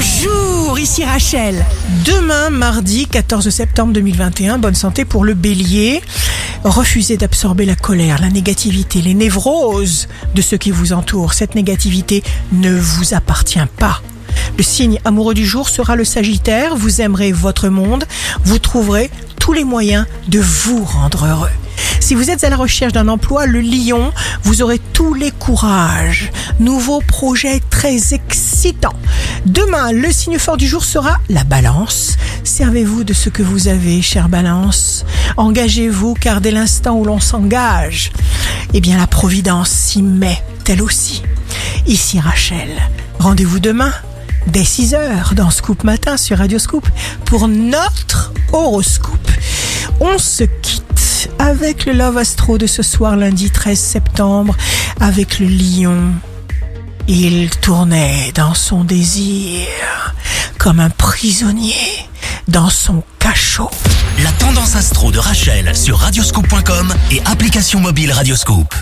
Bonjour, ici Rachel. Demain, mardi 14 septembre 2021, bonne santé pour le bélier. Refusez d'absorber la colère, la négativité, les névroses de ceux qui vous entourent. Cette négativité ne vous appartient pas. Le signe amoureux du jour sera le Sagittaire. Vous aimerez votre monde. Vous trouverez tous les moyens de vous rendre heureux. Si vous êtes à la recherche d'un emploi, le lion, vous aurez tous les courages. Nouveaux projets très excitants. Demain, le signe fort du jour sera la balance. Servez-vous de ce que vous avez, chère balance. Engagez-vous car dès l'instant où l'on s'engage, eh bien la providence s'y met, elle aussi. Ici Rachel. Rendez-vous demain dès 6h dans Scoop Matin sur Radio Scoop pour notre horoscope. On se quitte avec le Love Astro de ce soir lundi 13 septembre avec le lion. Il tournait dans son désir comme un prisonnier dans son cachot. La tendance astro de Rachel sur radioscope.com et application mobile Radioscope.